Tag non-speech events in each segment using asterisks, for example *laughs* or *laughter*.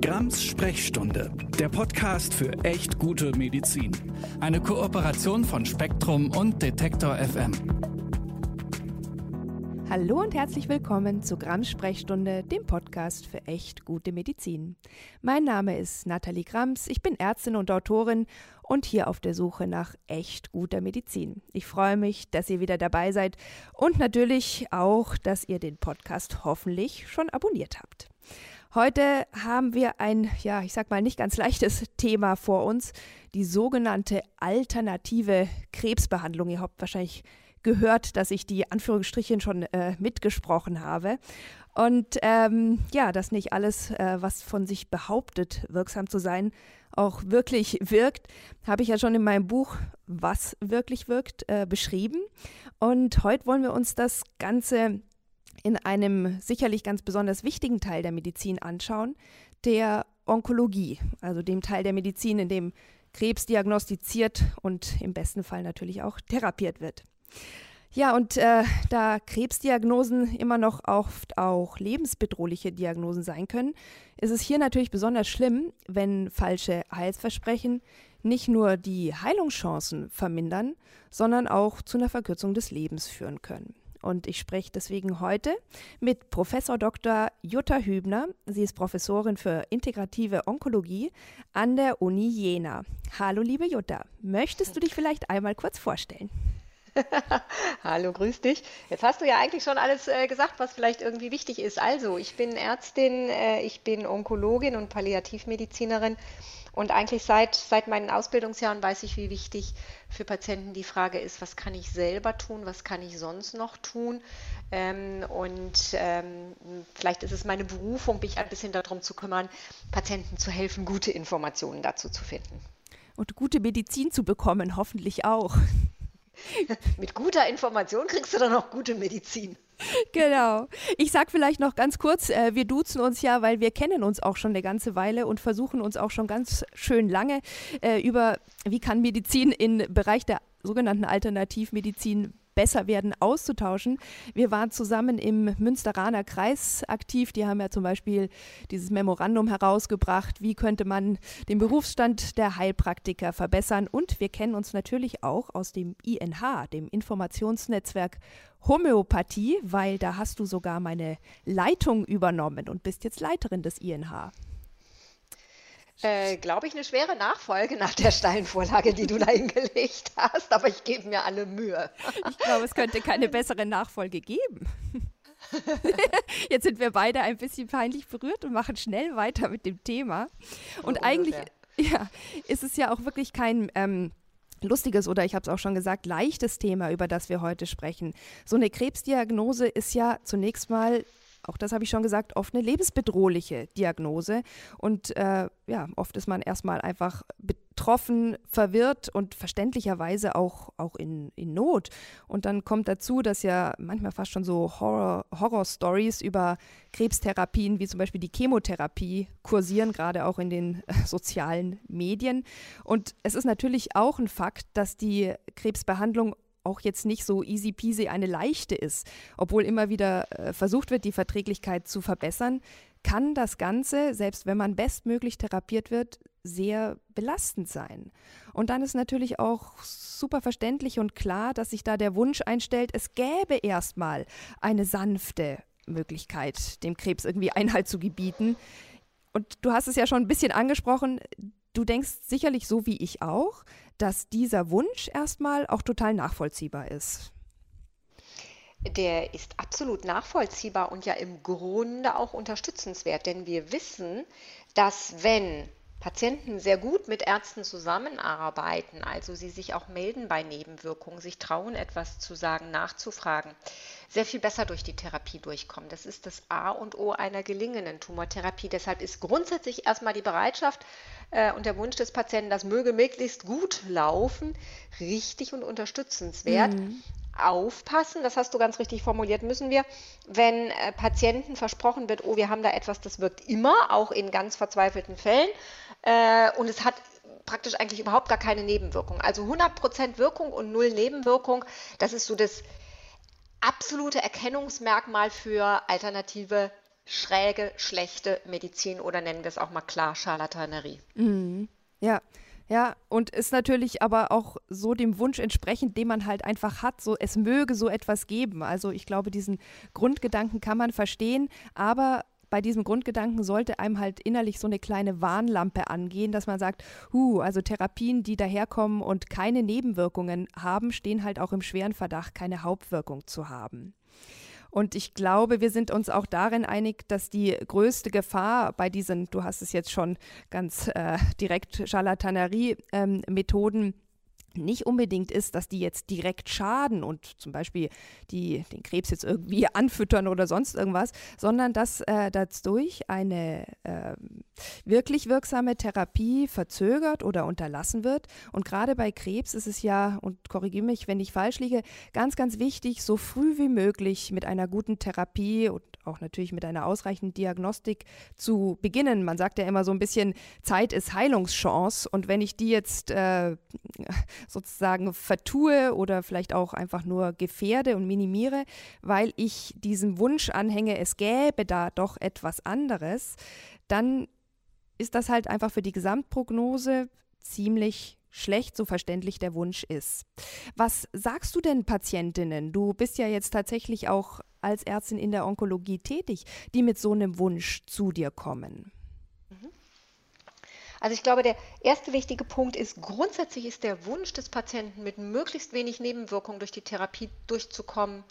Grams Sprechstunde, der Podcast für echt gute Medizin. Eine Kooperation von Spektrum und Detektor FM. Hallo und herzlich willkommen zu Grams Sprechstunde, dem Podcast für echt gute Medizin. Mein Name ist Nathalie Grams, ich bin Ärztin und Autorin und hier auf der Suche nach echt guter Medizin. Ich freue mich, dass ihr wieder dabei seid und natürlich auch, dass ihr den Podcast hoffentlich schon abonniert habt. Heute haben wir ein, ja, ich sag mal nicht ganz leichtes Thema vor uns, die sogenannte alternative Krebsbehandlung. Ihr habt wahrscheinlich gehört, dass ich die Anführungsstrichen schon äh, mitgesprochen habe. Und ähm, ja, dass nicht alles, äh, was von sich behauptet, wirksam zu sein, auch wirklich wirkt, habe ich ja schon in meinem Buch Was wirklich wirkt äh, beschrieben. Und heute wollen wir uns das Ganze in einem sicherlich ganz besonders wichtigen Teil der Medizin anschauen, der Onkologie, also dem Teil der Medizin, in dem Krebs diagnostiziert und im besten Fall natürlich auch therapiert wird. Ja, und äh, da Krebsdiagnosen immer noch oft auch lebensbedrohliche Diagnosen sein können, ist es hier natürlich besonders schlimm, wenn falsche Heilsversprechen nicht nur die Heilungschancen vermindern, sondern auch zu einer Verkürzung des Lebens führen können. Und ich spreche deswegen heute mit Professor Dr. Jutta Hübner. Sie ist Professorin für integrative Onkologie an der Uni Jena. Hallo, liebe Jutta. Möchtest du dich vielleicht einmal kurz vorstellen? *laughs* Hallo, grüß dich. Jetzt hast du ja eigentlich schon alles äh, gesagt, was vielleicht irgendwie wichtig ist. Also, ich bin Ärztin, äh, ich bin Onkologin und Palliativmedizinerin und eigentlich seit, seit meinen Ausbildungsjahren weiß ich, wie wichtig für Patienten die Frage ist, was kann ich selber tun, was kann ich sonst noch tun. Ähm, und ähm, vielleicht ist es meine Berufung, mich ein bisschen darum zu kümmern, Patienten zu helfen, gute Informationen dazu zu finden. Und gute Medizin zu bekommen, hoffentlich auch. *laughs* Mit guter Information kriegst du dann auch gute Medizin. Genau. Ich sag vielleicht noch ganz kurz, äh, wir duzen uns ja, weil wir kennen uns auch schon eine ganze Weile und versuchen uns auch schon ganz schön lange äh, über, wie kann Medizin im Bereich der sogenannten Alternativmedizin besser werden, auszutauschen. Wir waren zusammen im Münsteraner Kreis aktiv. Die haben ja zum Beispiel dieses Memorandum herausgebracht, wie könnte man den Berufsstand der Heilpraktiker verbessern. Und wir kennen uns natürlich auch aus dem INH, dem Informationsnetzwerk Homöopathie, weil da hast du sogar meine Leitung übernommen und bist jetzt Leiterin des INH äh, glaube ich, eine schwere Nachfolge nach der Steinvorlage, die du da *laughs* hingelegt hast, aber ich gebe mir alle Mühe. Ich glaube, es könnte keine bessere Nachfolge geben. *laughs* Jetzt sind wir beide ein bisschen peinlich berührt und machen schnell weiter mit dem Thema. Und so eigentlich ja, ist es ja auch wirklich kein ähm, lustiges oder ich habe es auch schon gesagt, leichtes Thema, über das wir heute sprechen. So eine Krebsdiagnose ist ja zunächst mal auch das habe ich schon gesagt, oft eine lebensbedrohliche Diagnose. Und äh, ja, oft ist man erstmal einfach betroffen, verwirrt und verständlicherweise auch, auch in, in Not. Und dann kommt dazu, dass ja manchmal fast schon so Horror-Stories über Krebstherapien, wie zum Beispiel die Chemotherapie, kursieren, gerade auch in den äh, sozialen Medien. Und es ist natürlich auch ein Fakt, dass die Krebsbehandlung auch jetzt nicht so easy peasy eine leichte ist, obwohl immer wieder äh, versucht wird, die Verträglichkeit zu verbessern, kann das Ganze, selbst wenn man bestmöglich therapiert wird, sehr belastend sein. Und dann ist natürlich auch super verständlich und klar, dass sich da der Wunsch einstellt, es gäbe erstmal eine sanfte Möglichkeit, dem Krebs irgendwie Einhalt zu gebieten. Und du hast es ja schon ein bisschen angesprochen, du denkst sicherlich so wie ich auch, dass dieser Wunsch erstmal auch total nachvollziehbar ist. Der ist absolut nachvollziehbar und ja im Grunde auch unterstützenswert, denn wir wissen, dass wenn Patienten sehr gut mit Ärzten zusammenarbeiten, also sie sich auch melden bei Nebenwirkungen, sich trauen, etwas zu sagen, nachzufragen, sehr viel besser durch die Therapie durchkommen. Das ist das A und O einer gelingenden Tumortherapie. Deshalb ist grundsätzlich erstmal die Bereitschaft äh, und der Wunsch des Patienten, das möge möglichst gut laufen, richtig und unterstützenswert. Mhm aufpassen, das hast du ganz richtig formuliert, müssen wir, wenn äh, Patienten versprochen wird, oh, wir haben da etwas, das wirkt immer, auch in ganz verzweifelten Fällen, äh, und es hat praktisch eigentlich überhaupt gar keine Nebenwirkung. Also 100% Wirkung und null Nebenwirkung, das ist so das absolute Erkennungsmerkmal für alternative schräge, schlechte Medizin oder nennen wir es auch mal klar Charlatanerie. Mhm. Ja, ja, und ist natürlich aber auch so dem Wunsch entsprechend, den man halt einfach hat, so es möge so etwas geben. Also ich glaube, diesen Grundgedanken kann man verstehen, aber bei diesem Grundgedanken sollte einem halt innerlich so eine kleine Warnlampe angehen, dass man sagt, huh, also Therapien, die daherkommen und keine Nebenwirkungen haben, stehen halt auch im schweren Verdacht, keine Hauptwirkung zu haben. Und ich glaube, wir sind uns auch darin einig, dass die größte Gefahr bei diesen, du hast es jetzt schon ganz äh, direkt, Charlatanerie-Methoden ähm, nicht unbedingt ist, dass die jetzt direkt schaden und zum Beispiel die, den Krebs jetzt irgendwie *laughs* anfüttern oder sonst irgendwas, sondern dass äh, dadurch eine äh, wirklich wirksame Therapie verzögert oder unterlassen wird. Und gerade bei Krebs ist es ja, und korrigiere mich, wenn ich falsch liege, ganz, ganz wichtig, so früh wie möglich mit einer guten Therapie und auch natürlich mit einer ausreichenden Diagnostik zu beginnen. Man sagt ja immer so ein bisschen, Zeit ist Heilungschance. Und wenn ich die jetzt äh, *laughs* sozusagen vertue oder vielleicht auch einfach nur gefährde und minimiere, weil ich diesem Wunsch anhänge, es gäbe da doch etwas anderes, dann ist das halt einfach für die Gesamtprognose ziemlich schlecht, so verständlich der Wunsch ist. Was sagst du denn Patientinnen? Du bist ja jetzt tatsächlich auch als Ärztin in der Onkologie tätig, die mit so einem Wunsch zu dir kommen. Mhm. Also ich glaube, der erste wichtige Punkt ist, grundsätzlich ist der Wunsch des Patienten, mit möglichst wenig Nebenwirkungen durch die Therapie durchzukommen,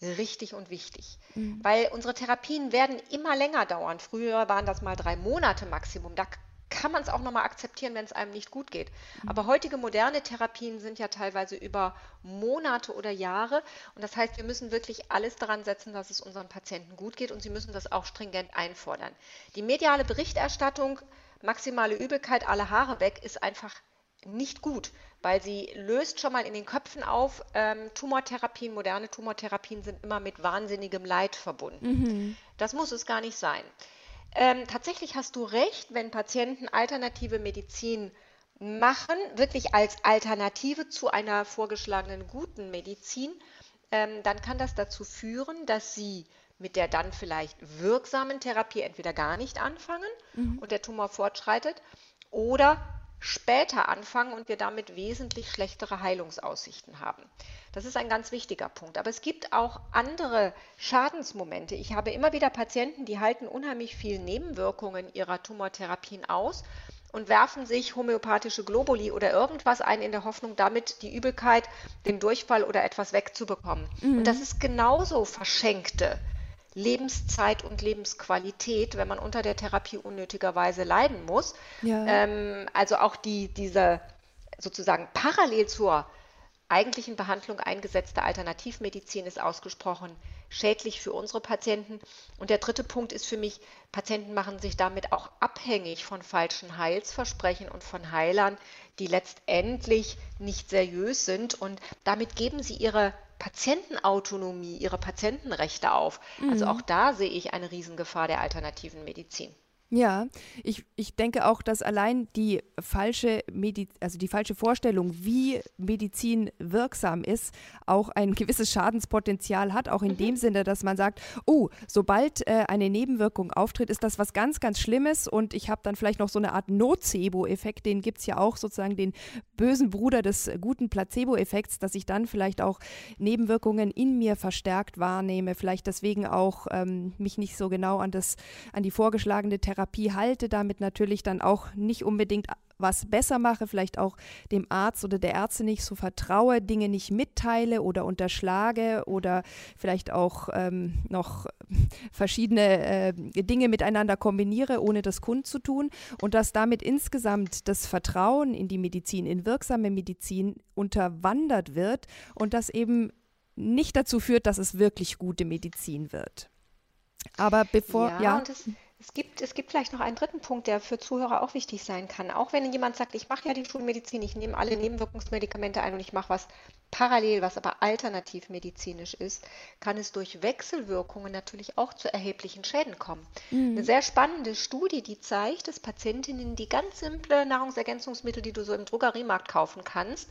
richtig und wichtig. Mhm. Weil unsere Therapien werden immer länger dauern. Früher waren das mal drei Monate Maximum. Da kann man es auch nochmal akzeptieren, wenn es einem nicht gut geht. Mhm. Aber heutige moderne Therapien sind ja teilweise über Monate oder Jahre. Und das heißt, wir müssen wirklich alles daran setzen, dass es unseren Patienten gut geht und sie müssen das auch stringent einfordern. Die mediale Berichterstattung, maximale Übelkeit, alle Haare weg, ist einfach nicht gut, weil sie löst schon mal in den Köpfen auf, ähm, Tumortherapien, moderne Tumortherapien sind immer mit wahnsinnigem Leid verbunden. Mhm. Das muss es gar nicht sein. Ähm, tatsächlich hast du recht, wenn Patienten alternative Medizin machen, wirklich als Alternative zu einer vorgeschlagenen guten Medizin, ähm, dann kann das dazu führen, dass sie mit der dann vielleicht wirksamen Therapie entweder gar nicht anfangen mhm. und der Tumor fortschreitet oder später anfangen und wir damit wesentlich schlechtere Heilungsaussichten haben. Das ist ein ganz wichtiger Punkt. Aber es gibt auch andere Schadensmomente. Ich habe immer wieder Patienten, die halten unheimlich viel Nebenwirkungen ihrer Tumortherapien aus und werfen sich homöopathische Globuli oder irgendwas ein in der Hoffnung, damit die Übelkeit, den Durchfall oder etwas wegzubekommen. Mhm. Und das ist genauso verschenkte Lebenszeit und Lebensqualität, wenn man unter der Therapie unnötigerweise leiden muss. Ja. Ähm, also auch die, diese sozusagen parallel zur eigentlichen Behandlung eingesetzte Alternativmedizin ist ausgesprochen schädlich für unsere Patienten. Und der dritte Punkt ist für mich, Patienten machen sich damit auch abhängig von falschen Heilsversprechen und von Heilern, die letztendlich nicht seriös sind. Und damit geben sie ihre Patientenautonomie, ihre Patientenrechte auf. Also mhm. Also auch da sehe ich eine Riesengefahr der alternativen Medizin. Ja, ich, ich denke auch, dass allein die falsche also die falsche Vorstellung, wie Medizin wirksam ist, auch ein *laughs* gewisses Schadenspotenzial hat, auch in mhm. dem Sinne, dass man sagt, oh, sobald äh, eine Nebenwirkung auftritt, ist das was ganz, ganz Schlimmes und ich habe dann vielleicht noch so eine Art Nocebo-Effekt, den gibt es ja auch sozusagen den bösen Bruder des guten Placebo-Effekts, dass ich dann vielleicht auch Nebenwirkungen in mir verstärkt wahrnehme, vielleicht deswegen auch ähm, mich nicht so genau an das, an die vorgeschlagene Therapie Therapie halte, damit natürlich dann auch nicht unbedingt was besser mache, vielleicht auch dem Arzt oder der Ärzte nicht so vertraue, Dinge nicht mitteile oder unterschlage oder vielleicht auch ähm, noch *laughs* verschiedene äh, Dinge miteinander kombiniere, ohne das kundzutun und dass damit insgesamt das Vertrauen in die Medizin, in wirksame Medizin unterwandert wird und das eben nicht dazu führt, dass es wirklich gute Medizin wird. Aber bevor ja, ja. Es gibt, es gibt vielleicht noch einen dritten Punkt, der für Zuhörer auch wichtig sein kann. Auch wenn jemand sagt, ich mache ja die Schulmedizin, ich nehme alle Nebenwirkungsmedikamente ein und ich mache was parallel, was aber alternativmedizinisch ist, kann es durch Wechselwirkungen natürlich auch zu erheblichen Schäden kommen. Mhm. Eine sehr spannende Studie, die zeigt, dass Patientinnen, die ganz simple Nahrungsergänzungsmittel, die du so im Drogeriemarkt kaufen kannst,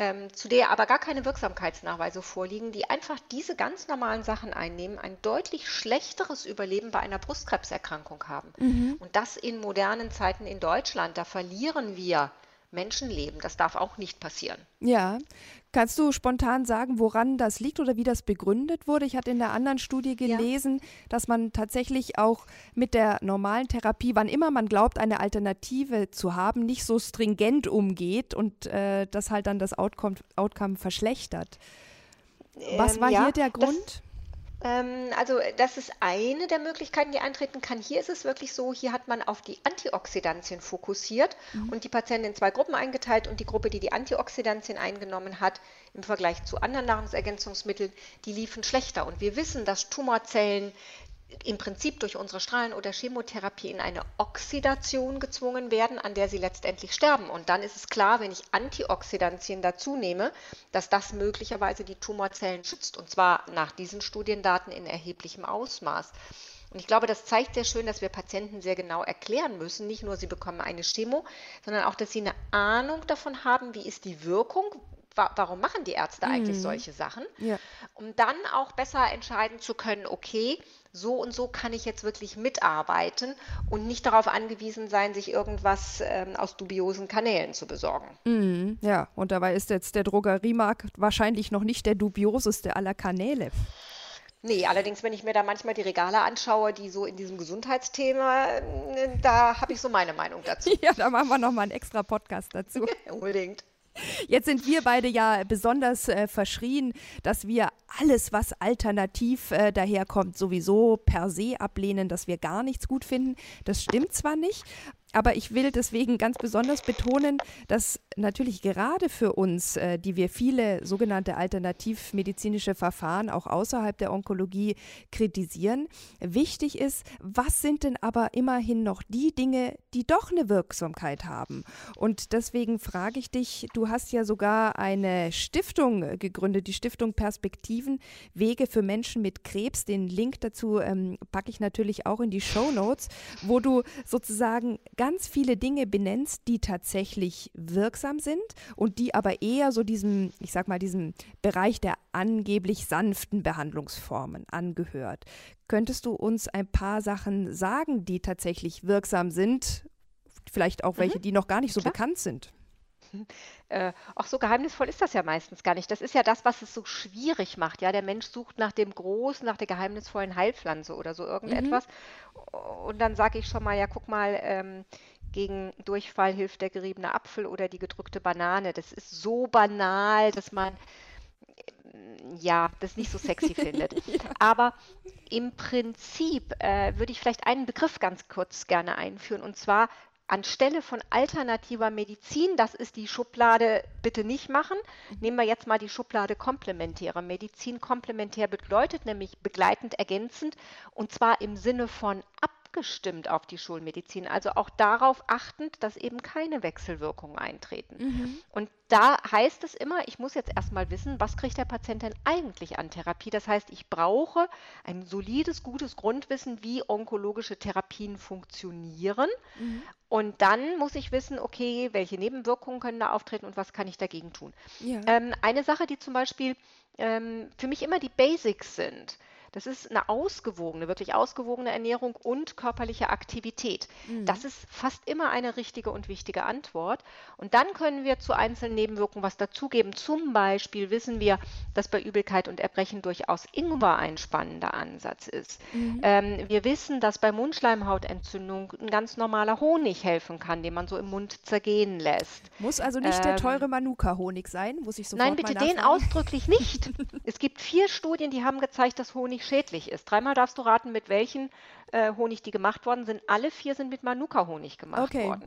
ähm, zu der aber gar keine Wirksamkeitsnachweise vorliegen, die einfach diese ganz normalen Sachen einnehmen, ein deutlich schlechteres Überleben bei einer Brustkrebserkrankung haben. Mhm. Und das in modernen Zeiten in Deutschland. Da verlieren wir Menschenleben. Das darf auch nicht passieren. Ja. Kannst du spontan sagen, woran das liegt oder wie das begründet wurde? Ich hatte in der anderen Studie gelesen, ja. dass man tatsächlich auch mit der normalen Therapie, wann immer man glaubt, eine Alternative zu haben, nicht so stringent umgeht und äh, das halt dann das Outcome, Outcome verschlechtert. Was ähm, war ja, hier der Grund? Ähm, also das ist eine der Möglichkeiten, die eintreten kann. Hier ist es wirklich so, hier hat man auf die Antioxidantien fokussiert mhm. und die Patienten in zwei Gruppen eingeteilt und die Gruppe, die die Antioxidantien eingenommen hat, im Vergleich zu anderen Nahrungsergänzungsmitteln, die liefen schlechter. Und wir wissen, dass Tumorzellen im Prinzip durch unsere Strahlen- oder Chemotherapie in eine Oxidation gezwungen werden, an der sie letztendlich sterben. Und dann ist es klar, wenn ich Antioxidantien dazu nehme, dass das möglicherweise die Tumorzellen schützt. Und zwar nach diesen Studiendaten in erheblichem Ausmaß. Und ich glaube, das zeigt sehr schön, dass wir Patienten sehr genau erklären müssen, nicht nur sie bekommen eine Chemo, sondern auch, dass sie eine Ahnung davon haben, wie ist die Wirkung, warum machen die Ärzte eigentlich mhm. solche Sachen, ja. um dann auch besser entscheiden zu können, okay, so und so kann ich jetzt wirklich mitarbeiten und nicht darauf angewiesen sein, sich irgendwas ähm, aus dubiosen Kanälen zu besorgen. Mhm, ja, und dabei ist jetzt der Drogeriemarkt wahrscheinlich noch nicht der dubioseste aller Kanäle. Nee, allerdings, wenn ich mir da manchmal die Regale anschaue, die so in diesem Gesundheitsthema, äh, da habe ich so meine Meinung dazu. *laughs* Ja, da machen wir nochmal einen extra Podcast dazu. *laughs* Unbedingt. Jetzt sind wir beide ja besonders äh, verschrien, dass wir alles, was alternativ äh, daherkommt, sowieso per se ablehnen, dass wir gar nichts gut finden. Das stimmt zwar nicht, aber ich will deswegen ganz besonders betonen, dass natürlich gerade für uns, äh, die wir viele sogenannte alternativmedizinische Verfahren auch außerhalb der Onkologie kritisieren, wichtig ist, was sind denn aber immerhin noch die Dinge, die doch eine Wirksamkeit haben. Und deswegen frage ich dich, du hast ja sogar eine Stiftung gegründet, die Stiftung Perspektiven, Wege für Menschen mit Krebs. Den Link dazu ähm, packe ich natürlich auch in die Show Notes, wo du sozusagen ganz viele Dinge benennst, die tatsächlich wirksam sind und die aber eher so diesem, ich sag mal, diesem Bereich der angeblich sanften Behandlungsformen angehört. Könntest du uns ein paar Sachen sagen, die tatsächlich wirksam sind? Vielleicht auch welche, mhm. die noch gar nicht so Klar. bekannt sind. *laughs* Äh, auch so geheimnisvoll ist das ja meistens gar nicht. Das ist ja das, was es so schwierig macht. Ja, der Mensch sucht nach dem Großen, nach der geheimnisvollen Heilpflanze oder so irgendetwas. Mhm. Und dann sage ich schon mal, ja, guck mal, ähm, gegen Durchfall hilft der geriebene Apfel oder die gedrückte Banane. Das ist so banal, dass man ja, das nicht so sexy *laughs* findet. ja. Aber im Prinzip äh, würde ich vielleicht einen Begriff ganz kurz gerne einführen, und zwar anstelle von alternativer Medizin, das ist die Schublade bitte nicht machen, mhm. nehmen wir jetzt mal die Schublade komplementäre Medizin. Komplementär bedeutet nämlich begleitend, ergänzend und zwar im Sinne von ab abgestimmt auf die Schulmedizin, also auch darauf achtend, dass eben keine Wechselwirkungen eintreten. Mhm. Und da heißt es immer, ich muss jetzt erstmal wissen, was kriegt der Patient denn eigentlich an Therapie? Das heißt, ich brauche ein solides, gutes Grundwissen, wie onkologische Therapien funktionieren. Mhm. Und dann muss ich wissen, okay, welche Nebenwirkungen können da auftreten und was kann ich dagegen tun. Ja. Ähm, eine Sache, die zum Beispiel ähm, für mich immer die Basics sind. Das ist eine ausgewogene, wirklich ausgewogene Ernährung und körperliche Aktivität. Mhm. Das ist fast immer eine richtige und wichtige Antwort. Und dann können wir zu einzelnen Nebenwirkungen was dazugeben. Zum Beispiel wissen wir, dass bei Übelkeit und Erbrechen durchaus Ingwer ein spannender Ansatz ist. Mhm. Ähm, wir wissen, dass bei Mundschleimhautentzündung ein ganz normaler Honig helfen kann, den man so im Mund zergehen lässt. Muss also nicht ähm, der teure Manuka-Honig sein? Muss ich sofort Nein, bitte den ausdrücklich nicht. *laughs* es gibt vier Studien, die haben gezeigt, dass Honig Honig schädlich ist. Dreimal darfst du raten, mit welchen äh, Honig die gemacht worden sind. Alle vier sind mit Manuka-Honig gemacht okay. worden.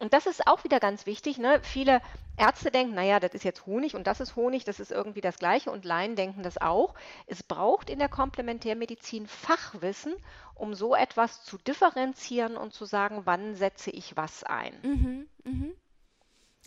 Und das ist auch wieder ganz wichtig. Ne? Viele Ärzte denken, naja, das ist jetzt Honig und das ist Honig, das ist irgendwie das Gleiche. Und Laien denken das auch. Es braucht in der Komplementärmedizin Fachwissen, um so etwas zu differenzieren und zu sagen, wann setze ich was ein. Mhm, mh.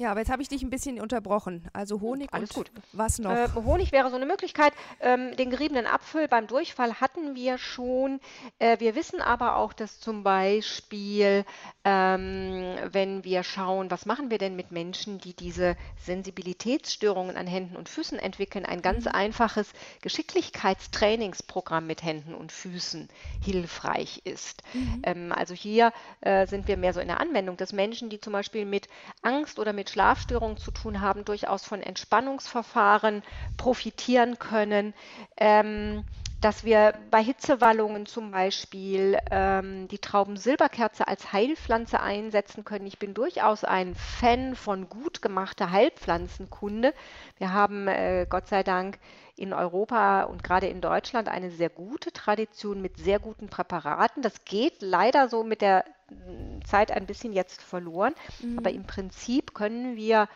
Ja, aber jetzt habe ich dich ein bisschen unterbrochen. Also Honig Alles und gut. was noch? Äh, Honig wäre so eine Möglichkeit. Ähm, den geriebenen Apfel beim Durchfall hatten wir schon. Äh, wir wissen aber auch, dass zum Beispiel, ähm, wenn wir schauen, was machen wir denn mit Menschen, die diese Sensibilitätsstörungen an Händen und Füßen entwickeln, ein ganz Mhm. einfaches Geschicklichkeitstrainingsprogramm mit Händen und Füßen hilfreich ist. Mhm. Ähm, also hier äh, sind wir mehr so in der Anwendung, dass Menschen, die zum Beispiel mit Angst oder mit Schlafstörungen zu tun haben, durchaus von Entspannungsverfahren profitieren können. Ähm, dass wir bei Hitzewallungen zum Beispiel ähm, die Traubensilberkerze als Heilpflanze einsetzen können. Ich bin durchaus ein Fan von gut gemachter Heilpflanzenkunde. Wir haben äh, Gott sei Dank in Europa und gerade in Deutschland eine sehr gute Tradition mit sehr guten Präparaten. Das geht leider so mit der mm, Zeit ein bisschen jetzt verloren, aber Mhm. im Prinzip können wir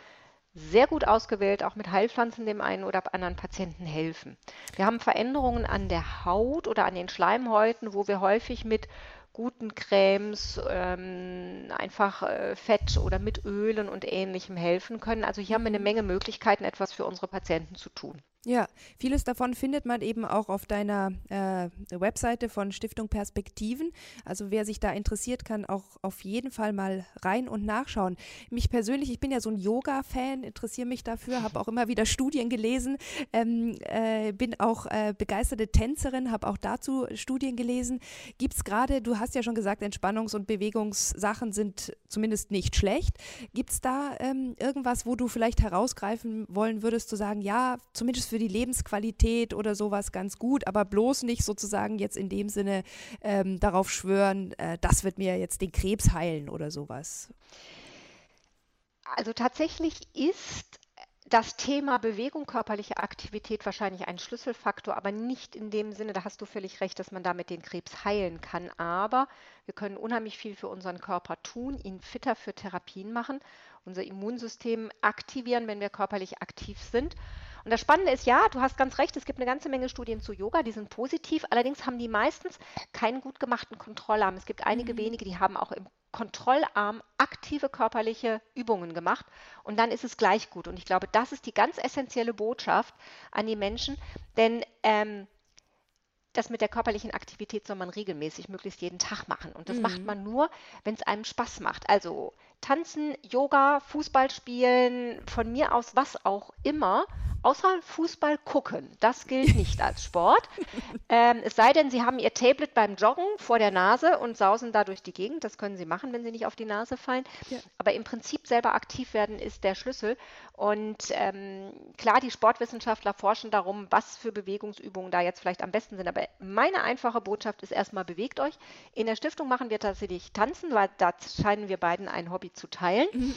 sehr gut ausgewählt auch mit Heilpflanzen dem einen oder anderen Patienten helfen. Wir haben Veränderungen an der Haut oder an den Schleimhäuten, wo wir häufig mit guten Cremes, ähm, einfach äh, Fett oder mit Ölen und ähnlichem helfen können. Also hier haben wir eine Mhm. Menge Möglichkeiten, etwas für unsere Patienten zu tun. Ja, vieles davon findet man eben auch auf deiner äh, Webseite von Stiftung Perspektiven. Also wer sich da interessiert, kann auch auf jeden Fall mal rein und nachschauen. Mich persönlich, ich bin ja so ein Yoga-Fan, interessiere mich dafür, habe auch immer wieder Studien gelesen, ähm, äh, bin auch äh, begeisterte Tänzerin, habe auch dazu Studien gelesen. Gibt es gerade, du hast ja schon gesagt, Entspannungs- und Bewegungssachen sind zumindest nicht schlecht. Gibt es da ähm, irgendwas, wo du vielleicht herausgreifen wollen würdest, zu sagen, ja, zumindest für die Lebensqualität oder sowas ganz gut, aber bloß nicht sozusagen jetzt in dem Sinne ähm, darauf schwören, äh, das wird mir jetzt den Krebs heilen oder sowas? Also tatsächlich ist das Thema Bewegung, körperliche Aktivität wahrscheinlich ein Schlüsselfaktor, aber nicht in dem Sinne, da hast du völlig recht, dass man damit den Krebs heilen kann. Aber wir können unheimlich viel für unseren Körper tun, ihn fitter für Therapien machen, unser Immunsystem aktivieren, wenn wir körperlich aktiv sind. Und das Spannende ist, ja, du hast ganz recht, es gibt eine ganze Menge Studien zu Yoga, die sind positiv, allerdings haben die meistens keinen gut gemachten Kontrollarm. Es gibt einige Mhm. wenige, die haben auch im Kontrollarm aktive körperliche Übungen gemacht und dann ist es gleich gut. Und ich glaube, das ist die ganz essentielle Botschaft an die Menschen, denn ähm, das mit der körperlichen Aktivität soll man regelmäßig, möglichst jeden Tag machen. Und das macht Mhm. man nur, wenn es einem Spaß macht. Also tanzen, Yoga, Fußball spielen, von mir aus was auch immer, außer Fußball gucken. Das gilt *laughs* nicht als Sport. Ähm, es sei denn, Sie haben Ihr Tablet beim Joggen vor der Nase und sausen da durch die Gegend. Das können Sie machen, wenn Sie nicht auf die Nase fallen. Ja. Aber im Prinzip selber aktiv werden ist der Schlüssel. Und ähm, klar, die Sportwissenschaftler forschen darum, was für Bewegungsübungen da jetzt vielleicht am besten sind. Aber meine einfache Botschaft ist erstmal, bewegt euch. In der Stiftung machen wir tatsächlich Tanzen, weil da scheinen wir beiden ein Hobby zu teilen. Mhm.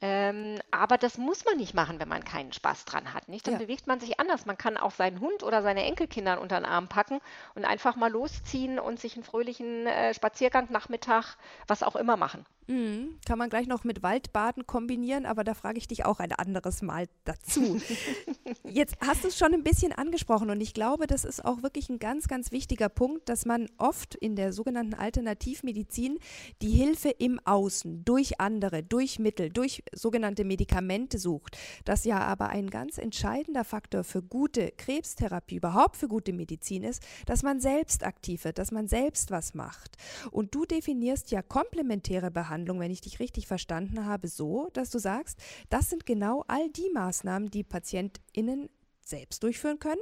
Ähm, aber das muss man nicht machen, wenn man keinen Spaß dran hat, nicht? Dann Ja. bewegt man sich anders. Man kann auch seinen Hund oder seine Enkelkinder unter den Arm packen und einfach mal losziehen und sich einen fröhlichen äh, Spaziergang, Nachmittag, was auch immer machen. Mhm. Kann man gleich noch mit Waldbaden kombinieren, aber da frage ich dich auch ein anderes Mal dazu. *laughs* Jetzt hast du es schon ein bisschen angesprochen und ich glaube, das ist auch wirklich ein ganz, ganz wichtiger Punkt, dass man oft in der sogenannten Alternativmedizin die Hilfe im Außen, durch andere, durch Mittel, durch sogenannte Medikamente sucht. Das ja aber ein ganz entscheidender Faktor für gute Krebstherapie, überhaupt für gute Medizin ist, dass man selbst aktiv wird, dass man selbst was macht. Und du definierst ja komplementäre Behandlung, wenn ich dich richtig verstanden habe, so, dass du sagst, das sind genau all die Maßnahmen, die PatientInnen selbst durchführen können,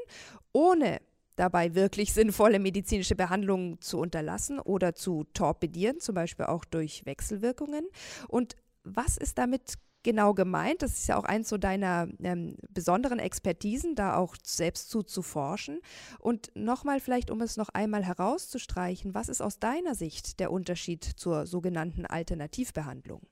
ohne dabei wirklich sinnvolle medizinische Behandlungen zu unterlassen oder zu torpedieren, zum Beispiel auch durch Wechselwirkungen. Und was ist damit genau gemeint? Das ist ja auch eins so deiner ähm, besonderen Expertisen, da auch selbst zu, zu forschen. Und nochmal vielleicht, um es noch einmal herauszustreichen, was ist aus deiner Sicht der Unterschied zur sogenannten Alternativbehandlung?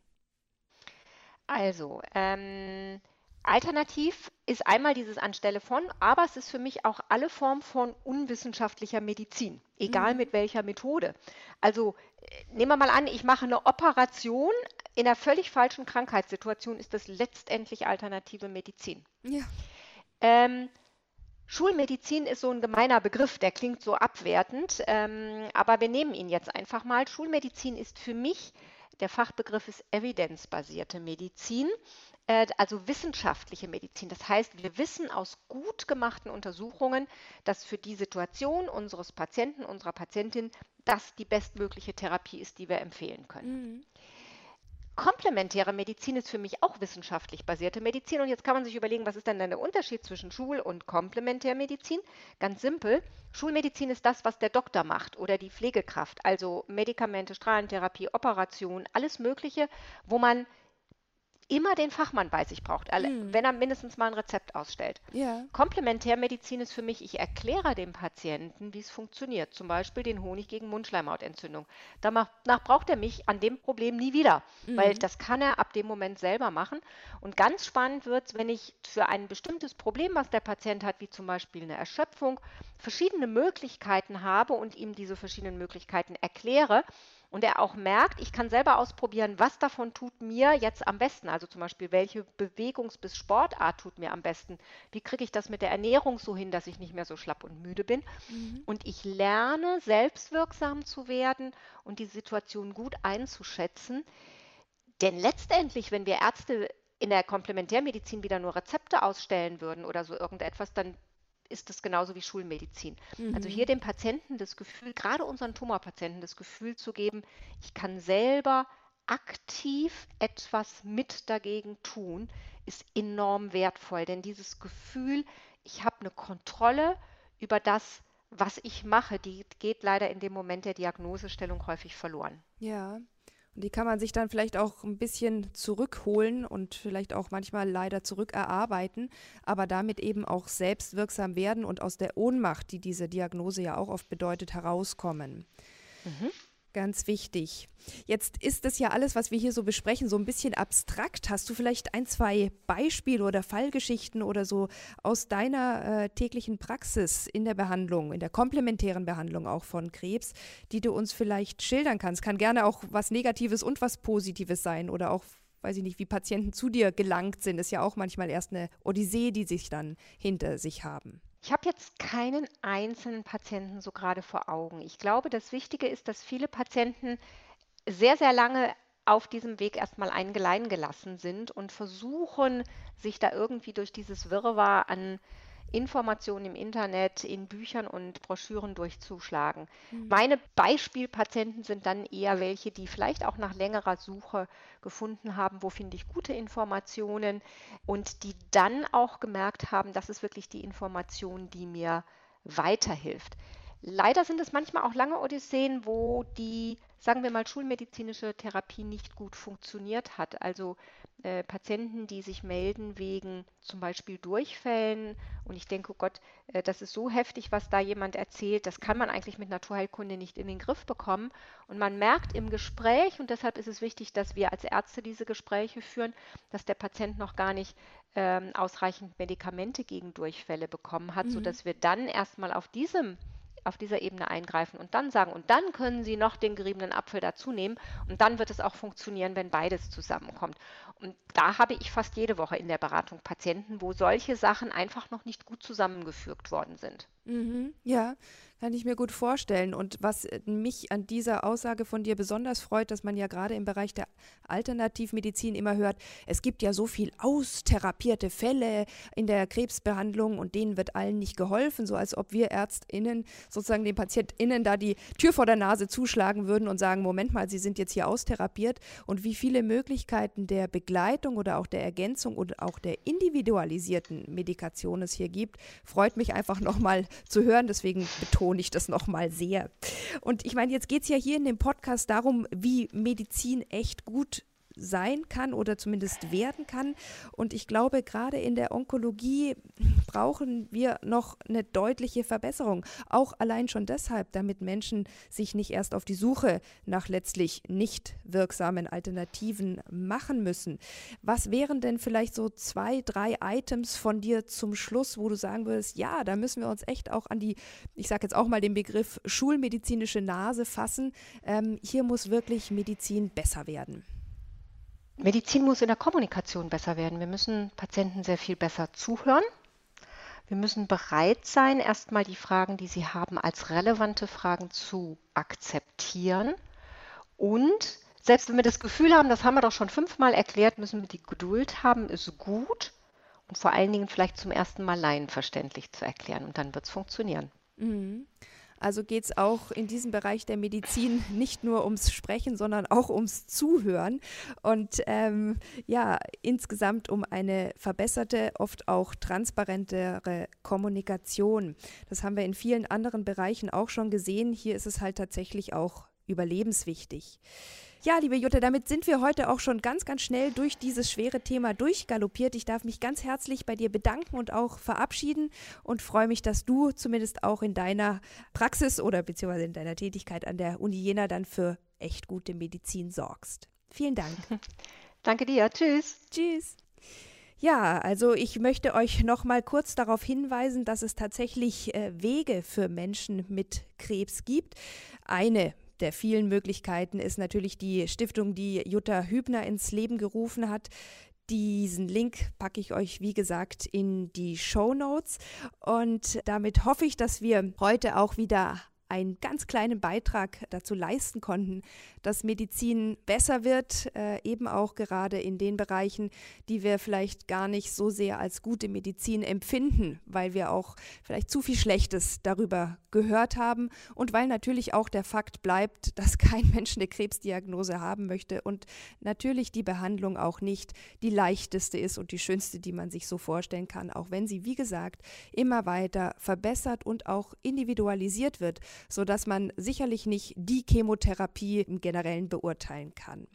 Also, ähm, alternativ ist einmal dieses anstelle von, aber es ist für mich auch alle Form von unwissenschaftlicher Medizin, egal Mhm. mit welcher Methode. Also, äh, nehmen wir mal an, ich mache eine Operation in einer völlig falschen Krankheitssituation, ist das letztendlich alternative Medizin. Ja. Ähm, Schulmedizin ist so ein gemeiner Begriff, der klingt so abwertend, ähm, aber wir nehmen ihn jetzt einfach mal. Schulmedizin ist für mich Der Fachbegriff ist evidenzbasierte Medizin, äh, also wissenschaftliche Medizin. Das heißt, wir wissen aus gut gemachten Untersuchungen, dass für die Situation unseres Patienten, unserer Patientin, das die bestmögliche Therapie ist, die wir empfehlen können. Mhm. Komplementäre Medizin ist für mich auch wissenschaftlich basierte Medizin. Und jetzt kann man sich überlegen, was ist denn der Unterschied zwischen Schul- und Komplementärmedizin? Ganz simpel. Schulmedizin ist das, was der Doktor macht oder die Pflegekraft. Also Medikamente, Strahlentherapie, Operation, alles Mögliche, wo man immer den Fachmann bei sich braucht, mhm. wenn er mindestens mal ein Rezept ausstellt. Ja. Komplementärmedizin ist für mich, ich erkläre dem Patienten, wie es funktioniert. Zum Beispiel den Honig gegen Mundschleimhautentzündung. Danach braucht er mich an dem Problem nie wieder, mhm. weil das kann er ab dem Moment selber machen. Und ganz spannend wird es, wenn ich für ein bestimmtes Problem, was der Patient hat, wie zum Beispiel eine Erschöpfung, verschiedene Möglichkeiten habe und ihm diese verschiedenen Möglichkeiten erkläre und er auch merkt, ich kann selber ausprobieren, was davon tut mir jetzt am besten. Also zum Beispiel, welche Bewegungs- bis Sportart tut mir am besten. Wie kriege ich das mit der Ernährung so hin, dass ich nicht mehr so schlapp und müde bin. Mhm. Und ich lerne, selbstwirksam zu werden und die Situation gut einzuschätzen. Denn letztendlich, wenn wir Ärzte in der Komplementärmedizin wieder nur Rezepte ausstellen würden oder so irgendetwas, dann ist das genauso wie Schulmedizin. Also mhm. Also hier dem Patienten das Gefühl, gerade unseren Tumorpatienten das Gefühl zu geben, ich kann selber aktiv etwas mit dagegen tun, ist enorm wertvoll. Denn dieses Gefühl, ich habe eine Kontrolle über das, was ich mache, die geht leider in dem Moment der Diagnosestellung häufig verloren. Ja, und die kann man sich dann vielleicht auch ein bisschen zurückholen und vielleicht auch manchmal leider zurückerarbeiten, aber damit eben auch selbstwirksam werden und aus der Ohnmacht, die diese Diagnose ja auch oft bedeutet, herauskommen. Mhm. Ganz wichtig. Jetzt ist das ja alles, was wir hier so besprechen, so ein bisschen abstrakt. Hast du vielleicht ein, zwei Beispiele oder Fallgeschichten oder so aus deiner äh, täglichen Praxis in der Behandlung, in der komplementären Behandlung auch von Krebs, die du uns vielleicht schildern kannst? Kann gerne auch was Negatives und was Positives sein oder auch weiß ich nicht, wie Patienten zu dir gelangt sind, ist ja auch manchmal erst eine Odyssee, die sich dann hinter sich haben. Ich habe jetzt keinen einzelnen Patienten so gerade vor Augen. Ich glaube, das Wichtige ist, dass viele Patienten sehr, sehr lange auf diesem Weg erstmal eingelein gelassen sind und versuchen, sich da irgendwie durch dieses Wirrwarr an Informationen im Internet, in Büchern und Broschüren durchzuschlagen. Mhm. Meine Beispielpatienten sind dann eher welche, die vielleicht auch nach längerer Suche gefunden haben, wo finde ich gute Informationen und die dann auch gemerkt haben, das ist wirklich die Information, die mir weiterhilft. Leider sind es manchmal auch lange Odysseen, wo die, sagen wir mal, schulmedizinische Therapie nicht gut funktioniert hat. Also äh, Patienten, die sich melden wegen zum Beispiel Durchfällen. Und ich denke, oh Gott, äh, das ist so heftig, was da jemand erzählt. Das kann man eigentlich mit Naturheilkunde nicht in den Griff bekommen. Und man merkt im Gespräch, und deshalb ist es wichtig, dass wir als Ärzte diese Gespräche führen, dass der Patient noch gar nicht ähm, ausreichend Medikamente gegen Durchfälle bekommen hat, mhm. sodass wir dann erstmal auf diesem auf dieser Ebene eingreifen und dann sagen, und dann können Sie noch den geriebenen Apfel dazu nehmen und dann wird es auch funktionieren, wenn beides zusammenkommt. Und da habe ich fast jede Woche in der Beratung Patienten, wo solche Sachen einfach noch nicht gut zusammengefügt worden sind. Mhm, ja, kann ich mir gut vorstellen. Und was äh, mich an dieser Aussage von dir besonders freut, dass man ja gerade im Bereich der Alternativmedizin immer hört, es gibt ja so viel austherapierte Fälle in der Krebsbehandlung und denen wird allen nicht geholfen, so als ob wir ÄrztInnen sozusagen den PatientInnen da die Tür vor der Nase zuschlagen würden und sagen, Moment mal, Sie sind jetzt hier austherapiert und wie viele Möglichkeiten der Begleitung oder auch der Ergänzung und auch der individualisierten Medikation es hier gibt, freut mich einfach nochmal zu hören. Deswegen betone betone ich das nochmal sehr. Und ich meine, jetzt geht es ja hier in dem Podcast darum, wie Medizin echt gut sein kann oder zumindest werden kann. Und ich glaube, gerade in der Onkologie brauchen wir noch eine deutliche Verbesserung. Auch allein schon deshalb, damit Menschen sich nicht erst auf die Suche nach letztlich nicht wirksamen Alternativen machen müssen. Was wären denn vielleicht so zwei, drei Items von dir zum Schluss, wo du sagen würdest, ja, da müssen wir uns echt auch an die, ich sage jetzt auch mal den Begriff schulmedizinische Nase fassen. Ähm, hier muss wirklich Medizin besser werden. Medizin muss in der Kommunikation besser werden. Wir müssen Patienten sehr viel besser zuhören. Wir müssen bereit sein, erstmal die Fragen, die sie haben, als relevante Fragen zu akzeptieren und selbst wenn wir das Gefühl haben, das haben wir doch schon fünfmal erklärt, müssen wir die Geduld haben, ist gut und vor allen Dingen vielleicht zum ersten Mal laienverständlich zu erklären und dann wird es funktionieren. Mhm. Also geht es auch in diesem Bereich der Medizin *laughs* nicht nur ums Sprechen, sondern auch ums Zuhören und ähm, ja, insgesamt um eine verbesserte, oft auch transparentere Kommunikation. Das haben wir in vielen anderen Bereichen auch schon gesehen. Hier ist es halt tatsächlich auch überlebenswichtig. Ja, liebe Jutta, damit sind wir heute auch schon ganz, ganz schnell durch dieses schwere Thema durchgaloppiert. Ich darf mich ganz herzlich bei dir bedanken und auch verabschieden und freue mich, dass du zumindest auch in deiner Praxis oder beziehungsweise in deiner Tätigkeit an der Uni Jena dann für echt gute Medizin sorgst. Vielen Dank. *laughs* Danke dir. Tschüss. Tschüss. Ja, also ich möchte euch noch mal kurz darauf hinweisen, dass es tatsächlich äh, Wege für Menschen mit Krebs gibt. Eine der vielen Möglichkeiten ist natürlich die Stiftung, die Jutta Hübner ins Leben gerufen hat. Diesen Link packe ich euch, wie gesagt, in die Show Notes. Und damit hoffe ich, dass wir heute auch wieder einen ganz kleinen Beitrag dazu leisten konnten, dass Medizin besser wird, äh, eben auch gerade in den Bereichen, die wir vielleicht gar nicht so sehr als gute Medizin empfinden, weil wir auch vielleicht zu viel Schlechtes darüber gehört haben und weil natürlich auch der Fakt bleibt, *laughs* dass kein Mensch eine Krebsdiagnose haben möchte und natürlich die Behandlung auch nicht die leichteste ist und die schönste, die man sich so vorstellen kann, auch wenn sie, wie gesagt, immer weiter verbessert und auch individualisiert wird sodass man sicherlich nicht die Chemotherapie im Generellen beurteilen kann.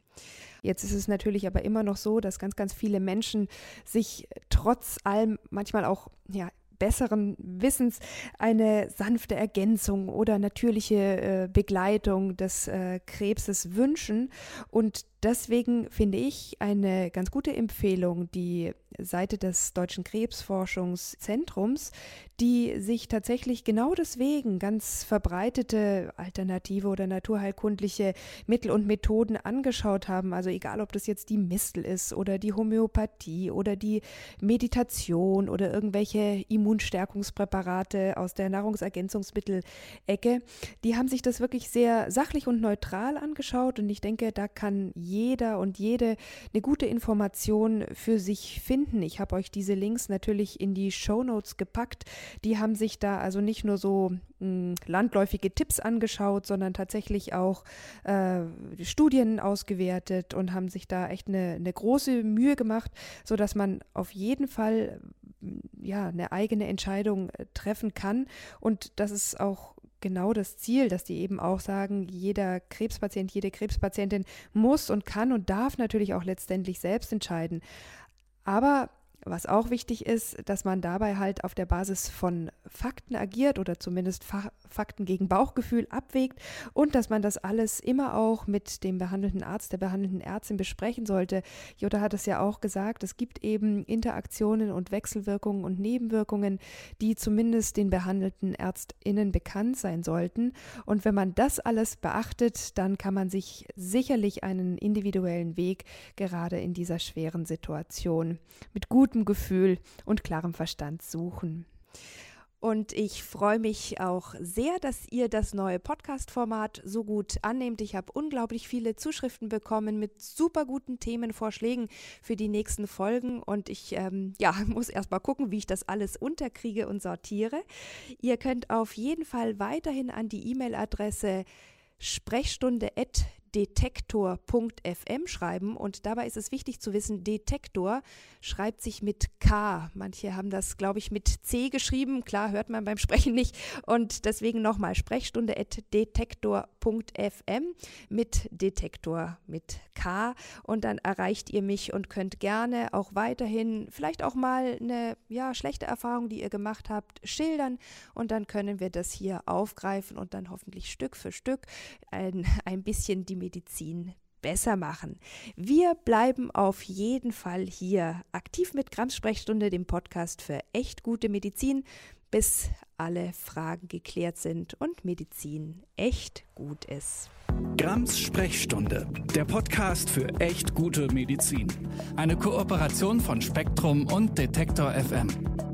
Jetzt ist es natürlich aber immer noch so, dass ganz, ganz viele Menschen sich trotz allem manchmal auch ja, besseren Wissens eine sanfte Ergänzung oder natürliche äh, Begleitung des äh, Krebses wünschen. Und deswegen finde ich eine ganz gute Empfehlung die Seite des Deutschen Krebsforschungszentrums, die sich tatsächlich genau deswegen ganz verbreitete alternative oder naturheilkundliche Mittel und Methoden angeschaut haben. Also egal, ob das jetzt die Mistel ist oder die Homöopathie oder die Meditation oder irgendwelche Immunstärkungspräparate aus der Nahrungsergänzungsmittelecke, die haben sich das wirklich sehr sachlich und neutral angeschaut und ich denke, da kann jeder und jede eine gute Information für sich finden. Ich habe euch diese Links natürlich in die Show Notes gepackt. Die haben sich da also nicht nur so mh, hm, landläufige Tipps angeschaut, sondern tatsächlich auch äh, Studien ausgewertet und haben sich da echt eine, eine große Mühe gemacht, sodass man auf jeden Fall hm, ja, eine eigene Entscheidung äh, treffen kann. Und das ist auch genau das Ziel, dass die eben auch sagen, jeder Krebspatient, jede Krebspatientin muss und kann und darf natürlich auch letztendlich selbst entscheiden. Aber was auch wichtig ist, dass man dabei halt auf der Basis von Fakten agiert oder zumindest Fa Fakten gegen Bauchgefühl abwägt und dass man das alles immer auch mit dem behandelnden Arzt, der behandelnden Ärztin besprechen sollte. Jutta hat es ja auch gesagt, es gibt eben Interaktionen und Wechselwirkungen und Nebenwirkungen, die zumindest den behandelten ÄrztInnen bekannt sein sollten. Und wenn man das alles beachtet, dann kann man sich sicherlich einen individuellen Weg gerade in dieser schweren Situation mit gutem gutem Gefühl und klarem Verstand suchen. Und ich freue mich auch sehr, dass ihr das neue Podcast-Format so gut annehmt. Ich habe unglaublich viele Zuschriften bekommen mit super guten Themenvorschlägen für die nächsten Folgen. Und ich ähm, ja, *laughs* muss erst mal gucken, wie ich das alles unterkriege und sortiere. Ihr könnt auf jeden Fall weiterhin an die E-Mail-Adresse sprechstunde@ detektor.fm schreiben und dabei ist es wichtig zu wissen, Detektor schreibt sich mit K. Manche haben das, glaube ich, mit C geschrieben. Klar, hört man beim Sprechen nicht. Und deswegen nochmal Sprechstunde at detektor.fm mit Detektor mit K. Und dann erreicht ihr mich und könnt gerne auch weiterhin vielleicht auch mal eine ja, schlechte Erfahrung, die ihr gemacht habt, schildern. Und dann können wir das hier aufgreifen und dann hoffentlich Stück für Stück ein, ein bisschen die Medizin besser machen. Wir bleiben auf jeden Fall hier aktiv mit Grams Sprechstunde, dem Podcast für echt gute Medizin, bis alle Fragen geklärt sind und Medizin echt gut ist. Grams Sprechstunde, der Podcast für echt gute Medizin. Eine Kooperation von Spektrum und Detektor FM.